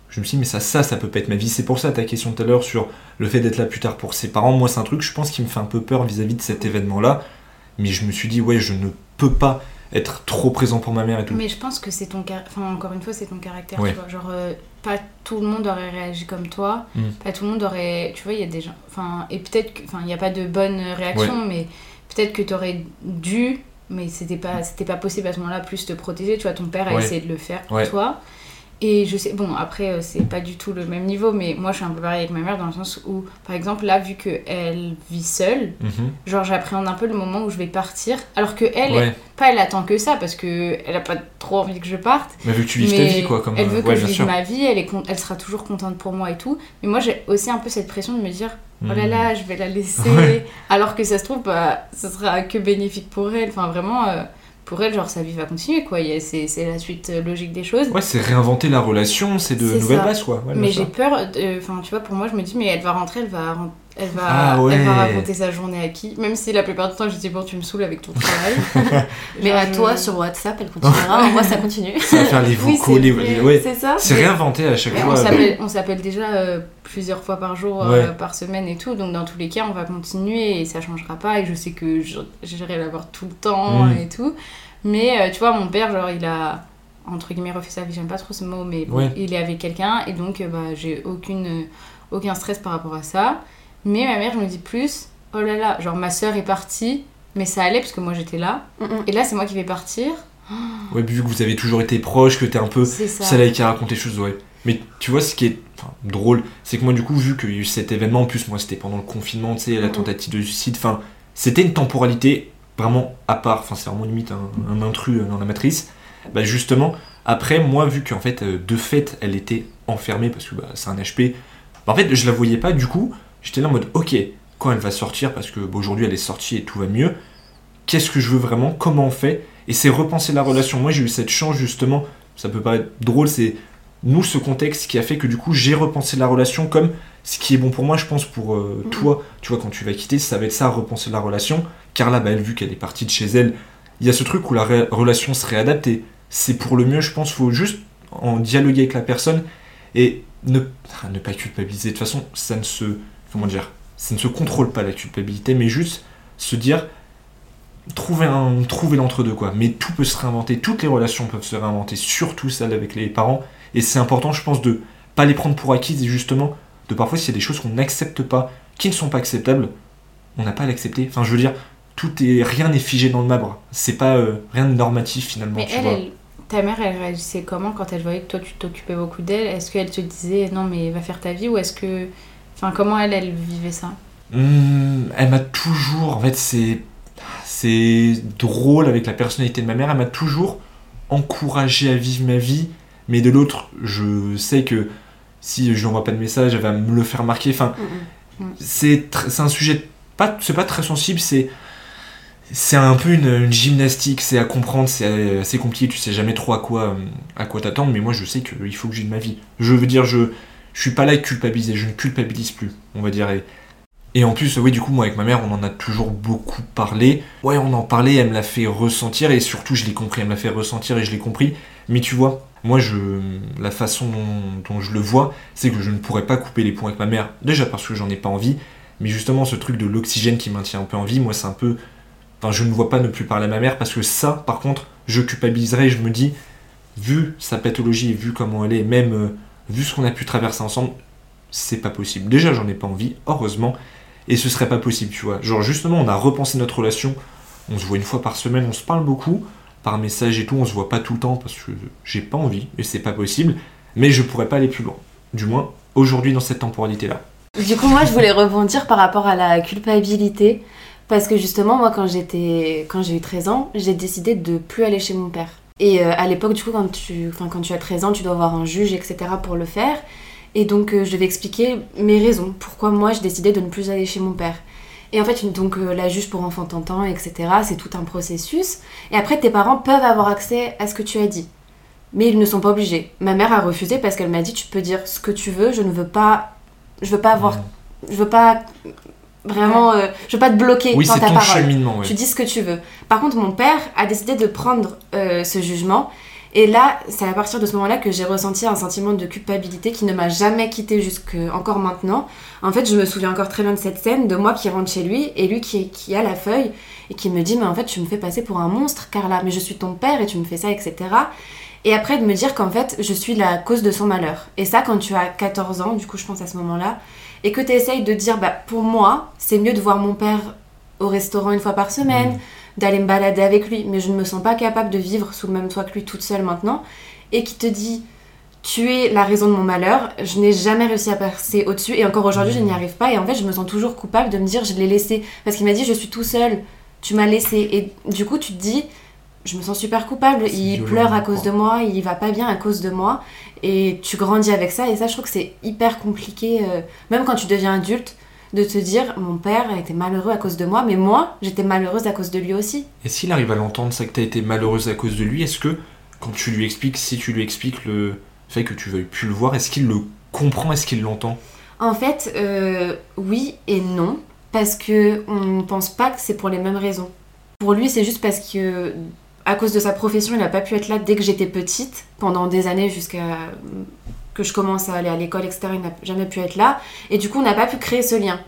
je me suis dit, mais ça, ça, ça peut pas être ma vie. C'est pour ça ta question tout à l'heure sur le fait d'être là plus tard pour ses parents. Moi, c'est un truc, je pense, qui me fait un peu peur vis-à-vis de cet événement-là. Mais je me suis dit, ouais, je ne peux pas être trop présent pour ma mère et tout. Mais je pense que c'est ton car- enfin encore une fois c'est ton caractère, Ouais. tu vois. Genre euh, pas tout le monde aurait réagi comme toi, Mm. pas tout le monde aurait, tu vois, il y a des gens, enfin et peut-être que, enfin il n'y a pas de bonne réaction, mais peut-être que tu aurais dû, mais c'était pas, c'était pas possible à ce moment-là plus te protéger, tu vois. Ton père a Ouais. essayé de le faire pour Ouais. toi. Et je sais, bon, après, euh, c'est pas du tout le même niveau, mais moi, je suis un peu pareil avec ma mère dans le sens où, par exemple, là, vu qu'elle vit seule, Mhm. genre, j'appréhende un peu le moment où je vais partir, alors que elle, Ouais. pas elle attend que ça, parce que elle a pas trop envie que je parte. Mais vu que tu vives ta vie, quoi. Comme, elle veut euh, que ouais, je vive sûr. ma vie, elle, est elle sera toujours contente pour moi et tout. Mais moi, j'ai aussi un peu cette pression de me dire, oh là Mhm. là, je vais la laisser. Ouais. Alors que ça se trouve, bah, ce sera que bénéfique pour elle. Enfin, vraiment, euh, pour elle, genre, sa vie va continuer, quoi. C'est la suite euh, logique des choses. Ouais, c'est réinventer la relation, c'est de nouvelles bases, quoi. Ouais, mais j'ai peur, de- enfin, tu vois, pour moi, je me dis, mais elle va rentrer, elle va, ren- elle va, Ah ouais. elle va raconter sa journée à qui? Même si la plupart du temps, je dis, bon, tu me saoules avec ton travail. Mais à toi sur WhatsApp, elle continuera. moi, ça continue. Ça va faire les Oui, vocaux, c'est les... ouais. C'est ça C'est réinventer à chaque Mais fois. on s'appelle- déjà euh, plusieurs fois par jour, euh, par semaine et tout, donc dans tous les cas, on va continuer et ça changera pas. Et je sais que je- j'irai la voir tout le temps Mm. et tout. Mais euh, tu vois, mon père, genre, il a entre guillemets refait sa vie, j'aime pas trop ce mot, mais bon, il est avec quelqu'un et donc bah, j'ai aucune, aucun stress par rapport à ça. Mais ma mère, je me dis plus, oh là là, genre ma soeur est partie, mais ça allait parce que moi j'étais là. Mm, mm. Et là, c'est moi qui vais partir. Ouais, vu que vous avez toujours été proches, que t'es un peu celle qui raconte les choses, ouais. Mais tu vois, ce qui est enfin, drôle, c'est que moi, du coup, vu qu'il y a eu cet événement, en plus, moi, c'était pendant le confinement, tu sais, la Mhm. tentative de suicide, enfin, c'était une temporalité vraiment à part, enfin, c'est vraiment limite un, un intrus dans la matrice. Bah, justement, Après, moi, vu qu'en fait, euh, de fait, elle était enfermée parce que bah, c'est un HP, bah, en fait, je la voyais pas, du coup, j'étais là en mode, ok, quand elle va sortir, parce que aujourd'hui elle est sortie et tout va mieux, qu'est-ce que je veux vraiment, comment on fait, et c'est repenser la relation. Moi, j'ai eu cette chance, justement, ça peut paraître drôle, c'est nous, ce contexte qui a fait que du coup, j'ai repensé la relation comme ce qui est bon pour moi, je pense, pour euh, toi. Tu vois, quand tu vas quitter, ça va être ça, repenser la relation. Carla, bah, elle, vu qu'elle est partie de chez elle, il y a ce truc où la relation serait adaptée. C'est pour le mieux, je pense, faut juste en dialoguer avec la personne et ne, ah, ne pas culpabiliser. De toute façon, ça ne se. Comment dire Ça ne se contrôle pas la culpabilité, mais juste se dire. Trouver, un, trouver l'entre-deux, quoi. Mais tout peut se réinventer, toutes les relations peuvent se réinventer, surtout celles avec les parents. Et c'est important, je pense, de pas les prendre pour acquises et justement, de parfois, s'il y a des choses qu'on n'accepte pas, qui ne sont pas acceptables, on n'a pas à l'accepter. Enfin, je veux dire, tout est, rien n'est figé dans le marbre. C'est pas euh, rien de normatif finalement. Mais tu elle, vois. elle- ta mère, elle réagissait comment quand elle voyait que toi, tu t'occupais beaucoup d'elle? Est-ce qu'elle te disait non, mais va faire ta vie Ou est-ce que. Enfin, comment elle, elle vivait ça Hmm, elle m'a toujours, en fait, c'est c'est drôle avec la personnalité de ma mère. Elle m'a toujours encouragé à vivre ma vie, mais de l'autre, je sais que si je lui envoie pas de message, elle va me le faire marquer. Enfin, c'est tr- c'est un sujet pas c'est pas très sensible. C'est c'est un peu une, une gymnastique. C'est à comprendre. C'est assez compliqué. Tu sais jamais trop à quoi euh, à quoi t'attendre. Mais moi je sais qu'il faut que j'ai de ma vie. Je veux dire je je suis pas là à culpabiliser je ne culpabilise plus on va dire. Et, en plus oui du coup moi avec ma mère on en a toujours beaucoup parlé. Ouais on en parlait elle me l'a fait ressentir et surtout je l'ai compris elle me l'a fait ressentir et je l'ai compris. Mais tu vois moi je la façon dont, je le vois c'est que je ne pourrais pas couper les ponts avec ma mère. Déjà parce que j'en ai pas envie mais justement, ce truc de l'oxygène qui maintient un peu en vie, moi, c'est un peu. Enfin, je ne vois pas ne plus parler à ma mère parce que ça, par contre, je culpabiliserais je me dis, vu sa pathologie vu comment elle est, même euh, vu ce qu'on a pu traverser ensemble, c'est pas possible. Déjà, j'en ai pas envie, heureusement, et ce serait pas possible, tu vois. Genre, justement, on a repensé notre relation, on se voit une fois par semaine, on se parle beaucoup, par message et tout, on se voit pas tout le temps parce que j'ai pas envie et c'est pas possible, mais je pourrais pas aller plus loin. Du moins, aujourd'hui, dans cette temporalité-là. Du coup, moi, je voulais rebondir par rapport à la culpabilité. Parce que justement, moi, quand j'ai eu 13 ans, j'ai décidé de plus aller chez mon père. Et euh, à l'époque, du coup, quand tu, quand tu as 13 ans, tu dois avoir un juge, etc. pour le faire. Et donc, euh, je devais expliquer mes raisons. Pourquoi moi, j'ai décidé de ne plus aller chez mon père. Et en fait, donc, euh, la juge pour enfant t'entend, etc. C'est tout un processus. Et après, tes parents peuvent avoir accès à ce que tu as dit. Mais ils ne sont pas obligés. Ma mère a refusé parce qu'elle m'a dit Tu peux dire ce que tu veux, je ne veux pas. Je veux pas avoir je veux pas vraiment euh, je veux pas te bloquer Oui, dans c'est ta ton parole. cheminement, ouais. tu dis ce que tu veux. Par contre mon père a décidé de prendre euh, ce jugement. Et là c'est à partir de ce moment là que j'ai ressenti un sentiment de culpabilité qui ne m'a jamais quitté jusque encore maintenant. En fait je me souviens encore très bien de cette scène de moi qui rentre chez lui et lui qui, qui a la feuille et qui me dit mais en fait tu me fais passer pour un monstre Carla. Mais je suis ton père et tu me fais ça etc et après de me dire qu'en fait je suis la cause de son malheur. Et ça quand tu as 14 ans du coup je pense à ce moment là et que tu essayes de dire, bah, pour moi, c'est mieux de voir mon père au restaurant une fois par semaine, Mm. d'aller me balader avec lui, mais je ne me sens pas capable de vivre sous le même toit que lui toute seule maintenant, et qui te dit, tu es la raison de mon malheur, je n'ai jamais réussi à passer au-dessus, et encore aujourd'hui, je n'y arrive pas, et en fait, je me sens toujours coupable de me dire, je l'ai laissé, parce qu'il m'a dit, je suis tout seul, tu m'as laissé, et du coup, tu te dis, je me sens super coupable, il violent, pleure à cause de moi, il va pas bien à cause de moi, et tu grandis avec ça, et ça, je trouve que c'est hyper compliqué, euh, même quand tu deviens adulte, de te dire mon père a été malheureux à cause de moi, mais moi j'étais malheureuse à cause de lui aussi. Et s'il arrive à l'entendre, ça que t'as été malheureuse à cause de lui, est-ce que quand tu lui expliques, si tu lui expliques le fait que tu veuilles plus le voir, est-ce qu'il le comprend, est-ce qu'il l'entend? En fait, euh, oui et non, parce que on pense pas que c'est pour les mêmes raisons. Pour lui, c'est juste parce que à cause de sa profession, il n'a pas pu être là dès que j'étais petite, pendant des années jusqu'à que je commence à aller à l'école, etc. Il n'a jamais pu être là, et du coup, on n'a pas pu créer ce lien.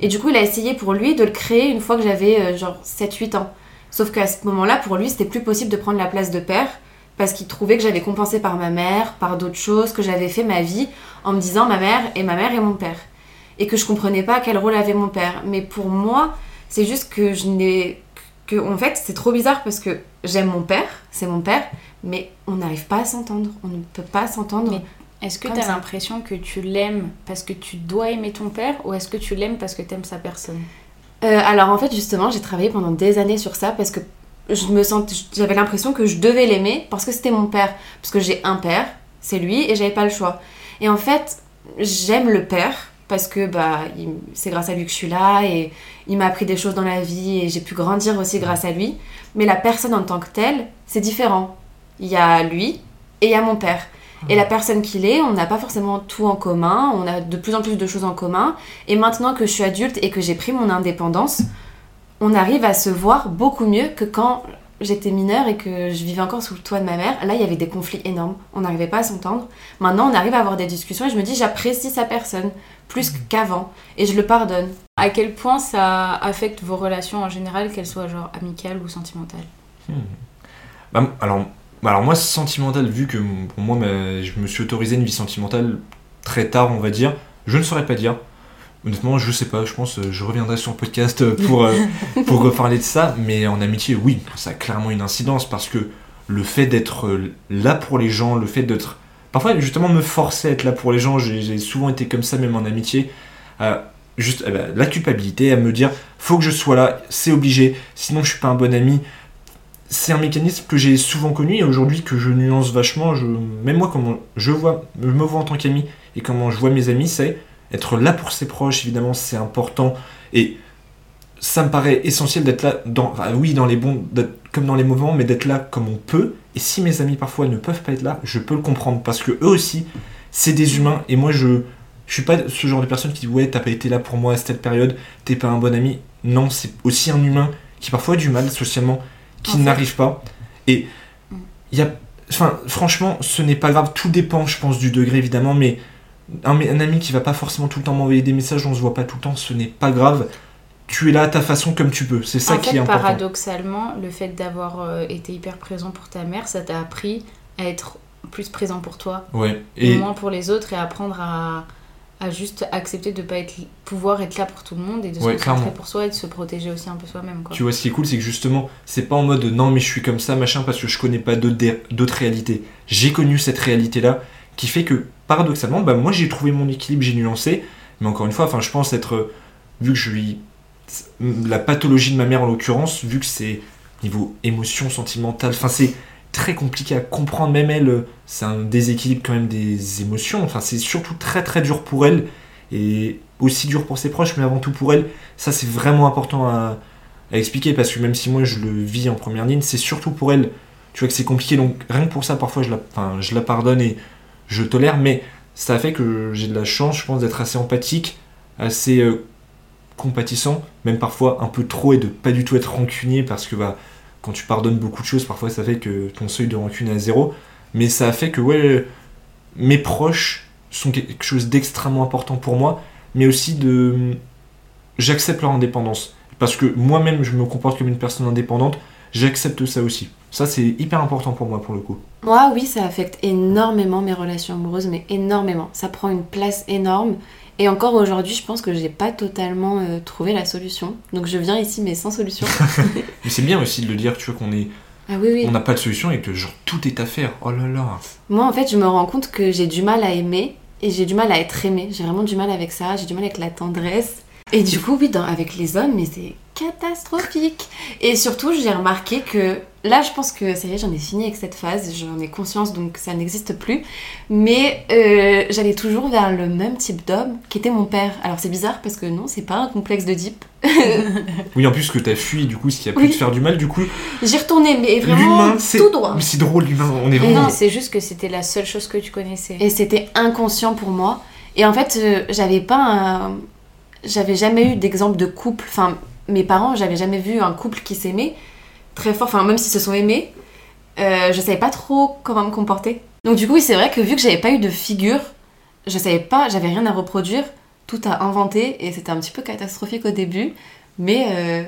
Et du coup, il a essayé pour lui de le créer une fois que j'avais euh, genre 7-8 ans. Sauf qu'à ce moment-là, pour lui, c'était plus possible de prendre la place de père parce qu'il trouvait que j'avais compensé par ma mère, par d'autres choses, que j'avais fait ma vie en me disant ma mère et ma mère et mon père. Et que je comprenais pas quel rôle avait mon père. Mais pour moi, c'est juste que je n'ai. Que En fait, c'est trop bizarre parce que j'aime mon père, c'est mon père, mais on n'arrive pas à s'entendre. On ne peut pas s'entendre. Est-ce que tu as l'impression que tu l'aimes parce que tu dois aimer ton père ou est-ce que tu l'aimes parce que tu aimes sa personne? Euh, alors en fait justement j'ai travaillé pendant des années sur ça parce que je me j'avais l'impression que je devais l'aimer parce que c'était mon père. Parce que j'ai un père, c'est lui, et j'avais pas le choix. Et en fait, j'aime le père parce que bah, c'est grâce à lui que je suis là et il m'a appris des choses dans la vie et j'ai pu grandir aussi grâce à lui. Mais la personne en tant que telle, c'est différent. Il y a lui et il y a mon père. Et la personne qu'il est, on n'a pas forcément tout en commun, on a de plus en plus de choses en commun. Et maintenant que je suis adulte et que j'ai pris mon indépendance, on arrive à se voir beaucoup mieux que quand j'étais mineure et que je vivais encore sous le toit de ma mère. Là, il y avait des conflits énormes. On n'arrivait pas à s'entendre. Maintenant, on arrive à avoir des discussions et je me dis, j'apprécie sa personne plus qu'avant. Et je le pardonne. À quel point ça affecte vos relations en général, qu'elles soient genre amicales ou sentimentales Bah, alors, bah, alors moi, sentimental, vu que pour moi, je me suis autorisé une vie sentimentale très tard, on va dire, je ne saurais pas dire. Honnêtement, je sais pas, je pense euh, je reviendrai sur le podcast euh, pour, euh, pour reparler de ça, mais en amitié, oui, ça a clairement une incidence parce que le fait d'être là pour les gens, le fait d'être. Parfois, justement, me forcer à être là pour les gens, j'ai souvent été comme ça, même en amitié. euh, juste eh ben, la culpabilité, à me dire faut que je sois là, c'est obligé, sinon je suis pas un bon ami. C'est un mécanisme que j'ai souvent connu et aujourd'hui que je nuance vachement. Même moi, comment je vois, je me vois en tant qu'ami et comment je vois mes amis, c'est être là pour ses proches, évidemment, c'est important. Et ça me paraît essentiel d'être là, dans, enfin, oui, dans les bons, comme dans les mauvais moments, mais d'être là comme on peut. Et si mes amis parfois ne peuvent pas être là, je peux le comprendre parce que eux aussi, c'est des humains. Et moi, je, je suis pas ce genre de personne qui dit ouais, t'as pas été là pour moi à cette telle t'es pas un bon ami. Non, c'est aussi un humain qui parfois a du mal socialement, qui n'arrive pas. Et il y a, enfin, franchement, ce n'est pas grave. Tout dépend, je pense, du degré évidemment, mais un, un ami qui va pas forcément tout le temps m'envoyer des messages, on se voit pas tout le temps, ce n'est pas grave. Tu es là à ta façon comme tu peux. C'est ça en qui fait, est important. paradoxalement, le fait d'avoir euh, été hyper présent pour ta mère, ça t'a appris à être plus présent pour toi Ouais. et Et moins pour les autres et apprendre à, à juste accepter de pas être, pouvoir être là pour tout le monde et de se Ouais, concentrer pour soi et de se protéger aussi un peu soi-même. Quoi. Tu vois, ce qui est cool, c'est que justement, c'est pas en mode non, mais je suis comme ça, machin, parce que je connais pas d'autres réalités. J'ai connu cette réalité-là, qui fait que, paradoxalement, bah, moi j'ai trouvé mon équilibre, j'ai nuancé, mais encore une fois, enfin, je pense être, vu que je lui. La pathologie de ma mère en l'occurrence, vu que c'est niveau émotion sentimentale, enfin, c'est très compliqué à comprendre, même elle, c'est un déséquilibre quand même des émotions, enfin, c'est surtout très très dur pour elle, et aussi dur pour ses proches, mais avant tout pour elle, ça c'est vraiment important à expliquer parce que même si moi je le vis en première ligne, c'est surtout pour elle. Tu vois que c'est compliqué, donc rien que pour ça, parfois je la, je la pardonne et je tolère, mais ça fait que j'ai de la chance, je pense, d'être assez empathique, assez euh, compatissant, même parfois un peu trop et de pas du tout être rancunier parce que bah, quand tu pardonnes beaucoup de choses, parfois ça fait que ton seuil de rancune est à zéro. Mais ça a fait que ouais, mes proches sont quelque chose d'extrêmement important pour moi, mais aussi de. J'accepte leur indépendance. Parce que moi-même, je me comporte comme une personne indépendante, j'accepte ça aussi. Ça, c'est hyper important pour moi, pour le coup. Moi, oui, ça affecte énormément mes relations amoureuses, mais énormément. Ça prend une place énorme. Et encore aujourd'hui, je pense que j'ai pas totalement euh, trouvé la solution. Donc je viens ici, mais sans solution. Mais c'est bien aussi de le dire, tu vois, qu'on est, ah oui, oui. on n'a pas de solution et que genre tout est à faire. Oh là là. Moi, en fait, je me rends compte que j'ai du mal à aimer et j'ai du mal à être aimée. J'ai vraiment du mal avec ça. J'ai du mal avec la tendresse. Et du coup, oui, dans- avec les hommes, mais c'est catastrophique. Et surtout, j'ai remarqué que là, je pense que ça y est, j'en ai fini avec cette phase. J'en ai conscience, donc ça n'existe plus. Mais euh, j'allais toujours vers le même type d'homme qui était mon père. Alors c'est bizarre parce que non, c'est pas un complexe de deep. Oui, en plus que t'as fui, du coup, ce qui a pu Oui. te faire du mal, du coup, J'y retournais, mais vraiment tout droit. Mais c'est drôle, l'humain, on est vraiment. Non, c'est juste que c'était la seule chose que tu connaissais. Et c'était inconscient pour moi. Et en fait, euh, j'avais pas un... J'avais jamais eu d'exemple de couple. Enfin, mes parents, j'avais jamais vu un couple qui s'aimait très fort. Enfin, même s'ils se sont aimés, euh, je savais pas trop comment me comporter. Donc du coup, oui, c'est vrai que vu que j'avais pas eu de figure, je savais pas, j'avais rien à reproduire, tout à inventer. Et c'était un petit peu catastrophique au début. Mais, euh,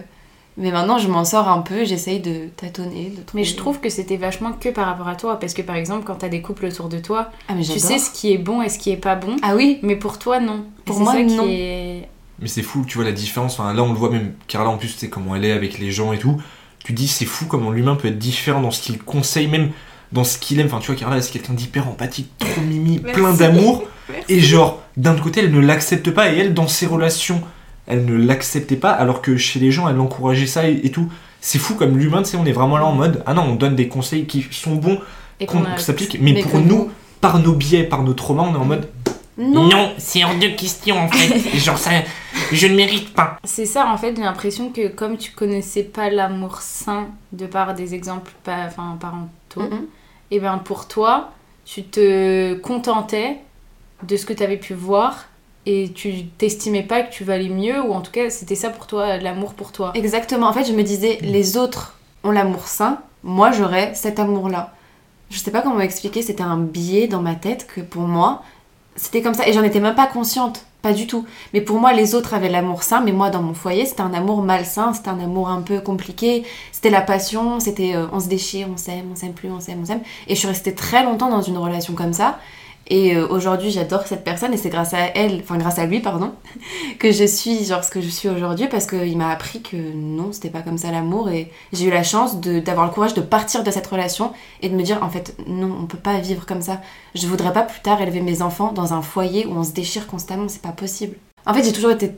mais maintenant, je m'en sors un peu. J'essaye de tâtonner, de trouver... Mais je trouve que c'était vachement que par rapport à toi. Parce que par exemple, quand t'as des couples autour de toi, Ah, tu sais ce qui est bon et ce qui est pas bon. Ah oui Mais pour toi, non. Pour moi, ça non. Qui est... Mais c'est fou, tu vois la différence. Enfin, là, on le voit même. Carla, en plus, tu sais comment elle est avec les gens et tout. Tu dis, c'est fou comment l'humain peut être différent dans ce qu'il conseille, même dans ce qu'il aime. Enfin, tu vois, Carla, c'est quelqu'un d'hyper empathique, trop mimi, plein d'amour. Et genre, d'un autre côté, elle ne l'accepte pas. Et elle, dans ses relations, elle ne l'acceptait pas. Alors que chez les gens, elle encourageait ça et, et tout. c'est fou comme l'humain, tu sais, on est vraiment là en mode, ah non, on donne des conseils qui sont bons, Et qu'on a- s'applique, mais, Mais pour que nous, par nos biais, par nos traumas, on est en mode, Non. c'est hors de question en fait, genre ça, je ne mérite pas. C'est ça, en fait, j'ai l'impression que comme tu connaissais pas l'amour sain de par des exemples pas, enfin, parentaux, Mhm. et ben pour toi, tu te contentais de ce que tu avais pu voir et tu t'estimais pas que tu valais mieux, ou en tout cas, c'était ça pour toi, l'amour pour toi. Exactement. En fait, je me disais, les autres ont l'amour sain, moi j'aurais cet amour-là. Je sais pas comment expliquer, c'était un biais dans ma tête que pour moi, c'était comme ça. Et j'en étais même pas consciente, pas du tout. Mais pour moi, les autres avaient l'amour sain, mais moi, dans mon foyer, c'était un amour malsain, c'était un amour un peu compliqué. C'était la passion, c'était euh, on se déchire, on s'aime, on s'aime plus, on s'aime, on s'aime. Et je suis restée très longtemps dans une relation comme ça. Et euh, aujourd'hui, j'adore cette personne et c'est grâce à elle, enfin grâce à lui, pardon, que je suis genre ce que je suis aujourd'hui parce qu'il m'a appris que non, c'était pas comme ça l'amour et j'ai eu la chance d'avoir le courage de partir de cette relation et de me dire en fait non, on peut pas vivre comme ça. Je voudrais pas plus tard élever mes enfants dans un foyer où on se déchire constamment, c'est pas possible. En fait, j'ai toujours été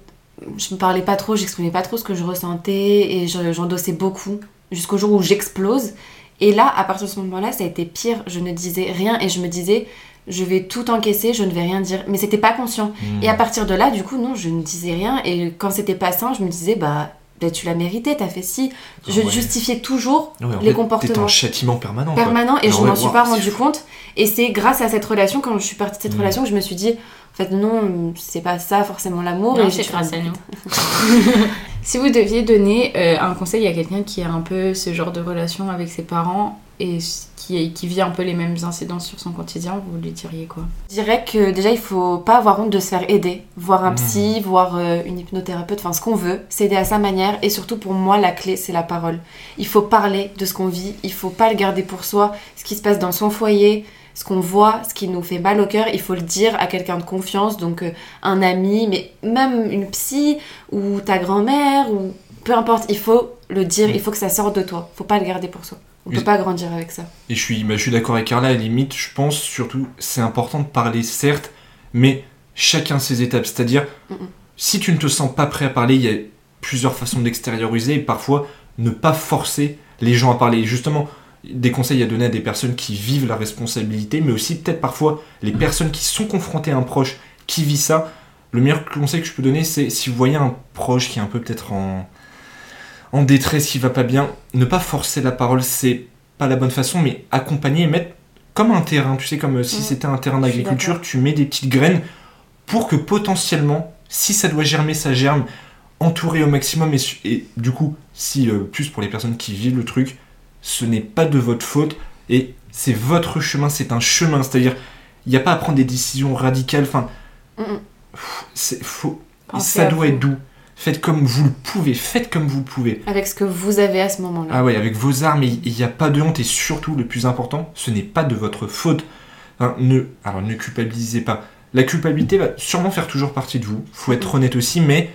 je me parlais pas trop, j'exprimais pas trop ce que je ressentais et je- j'endossais beaucoup jusqu'au jour où j'explose. Et là, à partir de ce moment-là, ça a été pire. Je ne disais rien et je me disais, je vais tout encaisser, je ne vais rien dire. Mais c'était pas conscient. Hmm. Et à partir de là, du coup, non, je ne disais rien. Et quand c'était pas sain, je me disais, bah, bah, tu l'as mérité, t'as fait ci. Je Ouais. justifiais toujours Ouais, en les fait, comportements en châtiment permanent. quoi. permanents et Ah je ouais, m'en suis pas rendu fou. compte. Et c'est grâce à cette relation, quand je suis partie de cette Mm. relation, que je me suis dit, en fait, non, c'est pas ça forcément l'amour. Non, et c'est grâce à nous. Si vous deviez donner euh, un conseil à quelqu'un qui a un peu ce genre de relation avec ses parents et qui, qui vit un peu les mêmes incidences sur son quotidien, vous lui diriez quoi? Je dirais que déjà, il faut pas avoir honte de se faire aider. Voir un Mm. psy, voir euh, une hypnothérapeute, enfin ce qu'on veut, s'aider à sa manière. Et surtout, pour moi, la clé, c'est la parole. Il faut parler de ce qu'on vit, il faut pas le garder pour soi. Ce qui se passe dans son foyer, ce qu'on voit, ce qui nous fait mal au cœur, il faut le dire à quelqu'un de confiance, donc euh, un ami, mais même une psy ou ta grand-mère, ou peu importe, il faut le dire, il faut que ça sorte de toi. faut pas le garder pour soi. On peut pas grandir avec ça. Et je suis, bah, je suis d'accord avec Carla, à la limite, je pense surtout, c'est important de parler, certes, mais chacun ses étapes. C'est-à-dire, si tu ne te sens pas prêt à parler, il y a plusieurs façons d'extérioriser et parfois ne pas forcer les gens à parler. Justement, des conseils à donner à des personnes qui vivent la responsabilité, mais aussi peut-être parfois les personnes qui sont confrontées à un proche qui vit ça. Le meilleur conseil que je peux donner, c'est si vous voyez un proche qui est un peu peut-être en, en détresse, qui va pas bien, ne pas forcer la parole, c'est pas la bonne façon, mais accompagner et mettre comme un terrain, tu sais, comme euh, si Mm. c'était un terrain d'agriculture, tu mets des petites graines pour que potentiellement, si ça doit germer, ça germe, entouré au maximum, et du coup, si euh, plus pour les personnes qui vivent le truc, ce n'est pas de votre faute, et c'est votre chemin, c'est un chemin, c'est-à-dire, il n'y a pas à prendre des décisions radicales, enfin, Mm, mm. c'est faux, ça doit vous. être doux. Faites comme vous le pouvez, faites comme vous le pouvez. Avec ce que vous avez à ce moment-là. Ah ouais, avec vos armes, il n'y a pas de honte et surtout, le plus important, ce n'est pas de votre faute. Enfin, ne, alors ne culpabilisez pas. La culpabilité va sûrement faire toujours partie de vous, faut être honnête aussi, mais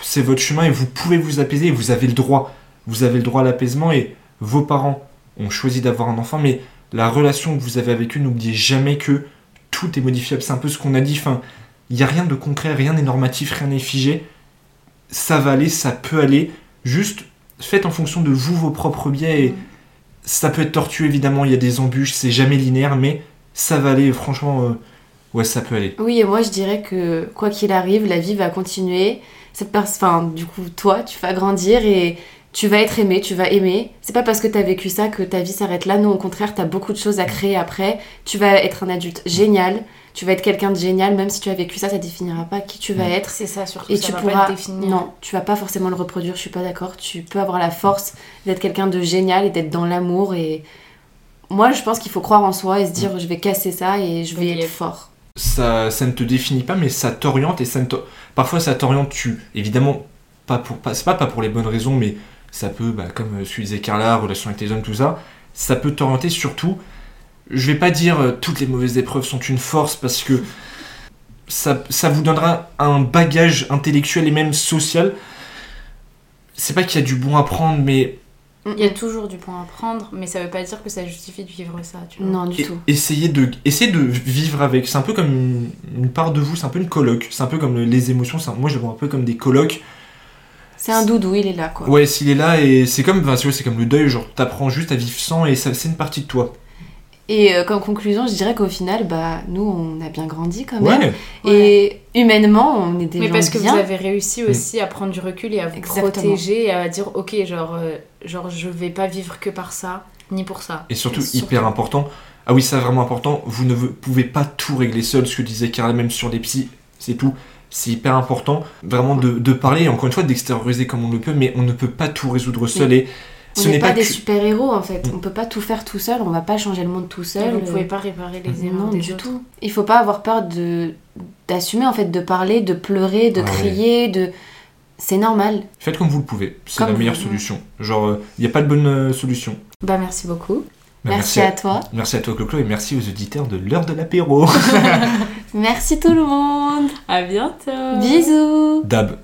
c'est votre chemin et vous pouvez vous apaiser et vous avez le droit. Vous avez le droit à l'apaisement et vos parents ont choisi d'avoir un enfant, mais la relation que vous avez avec eux, n'oubliez jamais que tout est modifiable. C'est un peu ce qu'on a dit, enfin, il n'y a rien de concret, rien n'est normatif, rien n'est figé. Ça va aller, ça peut aller. Juste faites en fonction de vous vos propres biais et Mm. ça peut être tortueux évidemment, il y a des embûches, c'est jamais linéaire, mais ça va aller, franchement, euh, ouais, ça peut aller. Oui, et moi je dirais que quoi qu'il arrive, la vie va continuer. Cette pers- enfin, du coup, toi, tu vas grandir et tu vas être aimé, tu vas aimer. C'est pas parce que t'as vécu ça que ta vie s'arrête là. Non, au contraire, t'as beaucoup de choses à créer après. Tu vas être un adulte génial. Tu vas être quelqu'un de génial, même si tu as vécu ça, ça définira pas qui tu vas être. C'est ça surtout, Et ça tu va pourras. pas définir. Non, tu vas pas forcément le reproduire, je suis pas d'accord. Tu peux avoir la force d'être quelqu'un de génial et d'être dans l'amour. Et moi, je pense qu'il faut croire en soi et se dire je vais casser ça et je vais être fort. Ça, ça ne te définit pas, mais ça t'oriente et ça ne parfois ça t'oriente. Tu, évidemment, pas pour, c'est pas, pas pour les bonnes raisons, mais ça peut, bah, comme euh, ce que disait Carla, relation avec les hommes, tout ça, ça peut t'orienter surtout. Je vais pas dire euh, toutes les mauvaises épreuves sont une force parce que ça, ça vous donnera un bagage intellectuel et même social. C'est pas qu'il y a du bon à prendre, mais Il y a toujours du point à prendre, mais ça veut pas dire que ça justifie de vivre ça, tu vois. Non, du Et- tout. Essayez de, essayez de vivre avec. C'est un peu comme une, une part de vous, c'est un peu une coloc. C'est un peu comme les émotions. un- moi, je le vois un peu comme des colocs. C'est un doudou, il est là quoi. Ouais, s'il est là, et c'est comme, enfin, tu vois, c'est comme le deuil, genre t'apprends juste à vivre sans et ça, c'est une partie de toi. Et euh, comme conclusion, je dirais qu'au final, bah, nous, on a bien grandi quand même. Ouais, Et humainement, on est des Mais gens parce que bien. vous avez réussi Mm. aussi à prendre du recul et à vous Exactement. protéger et à dire ok genre euh, genre je vais pas vivre que par ça ni pour ça. et surtout, Surtout. hyper important. Ah oui, ça vraiment important, vous ne ve- pouvez pas tout régler seul, ce que disait Carla, même sur les psys, c'est tout. C'est hyper important, vraiment de, de parler, encore une fois, d'extérioriser comme on le peut, mais on ne peut pas tout résoudre seul. Et On ce n'est n'est pas, pas, des que- super-héros en fait. Mm. On peut pas tout faire tout seul, on va pas changer le monde tout Et seul. vous euh, pouvez pas réparer les erreurs non, des du autres. tout. Il faut pas avoir peur de d'assumer en fait, de parler, de pleurer, de Ah ouais. crier, de. C'est normal. Faites comme vous le pouvez, c'est la meilleure solution. Genre, il n'y a pas de bonne euh, solution. Bah merci beaucoup. Bah, merci, à toi. Merci à toi, Clo-Clo, et merci aux auditeurs de l'heure de l'apéro. Merci tout le monde. À bientôt. Bisous. Dab.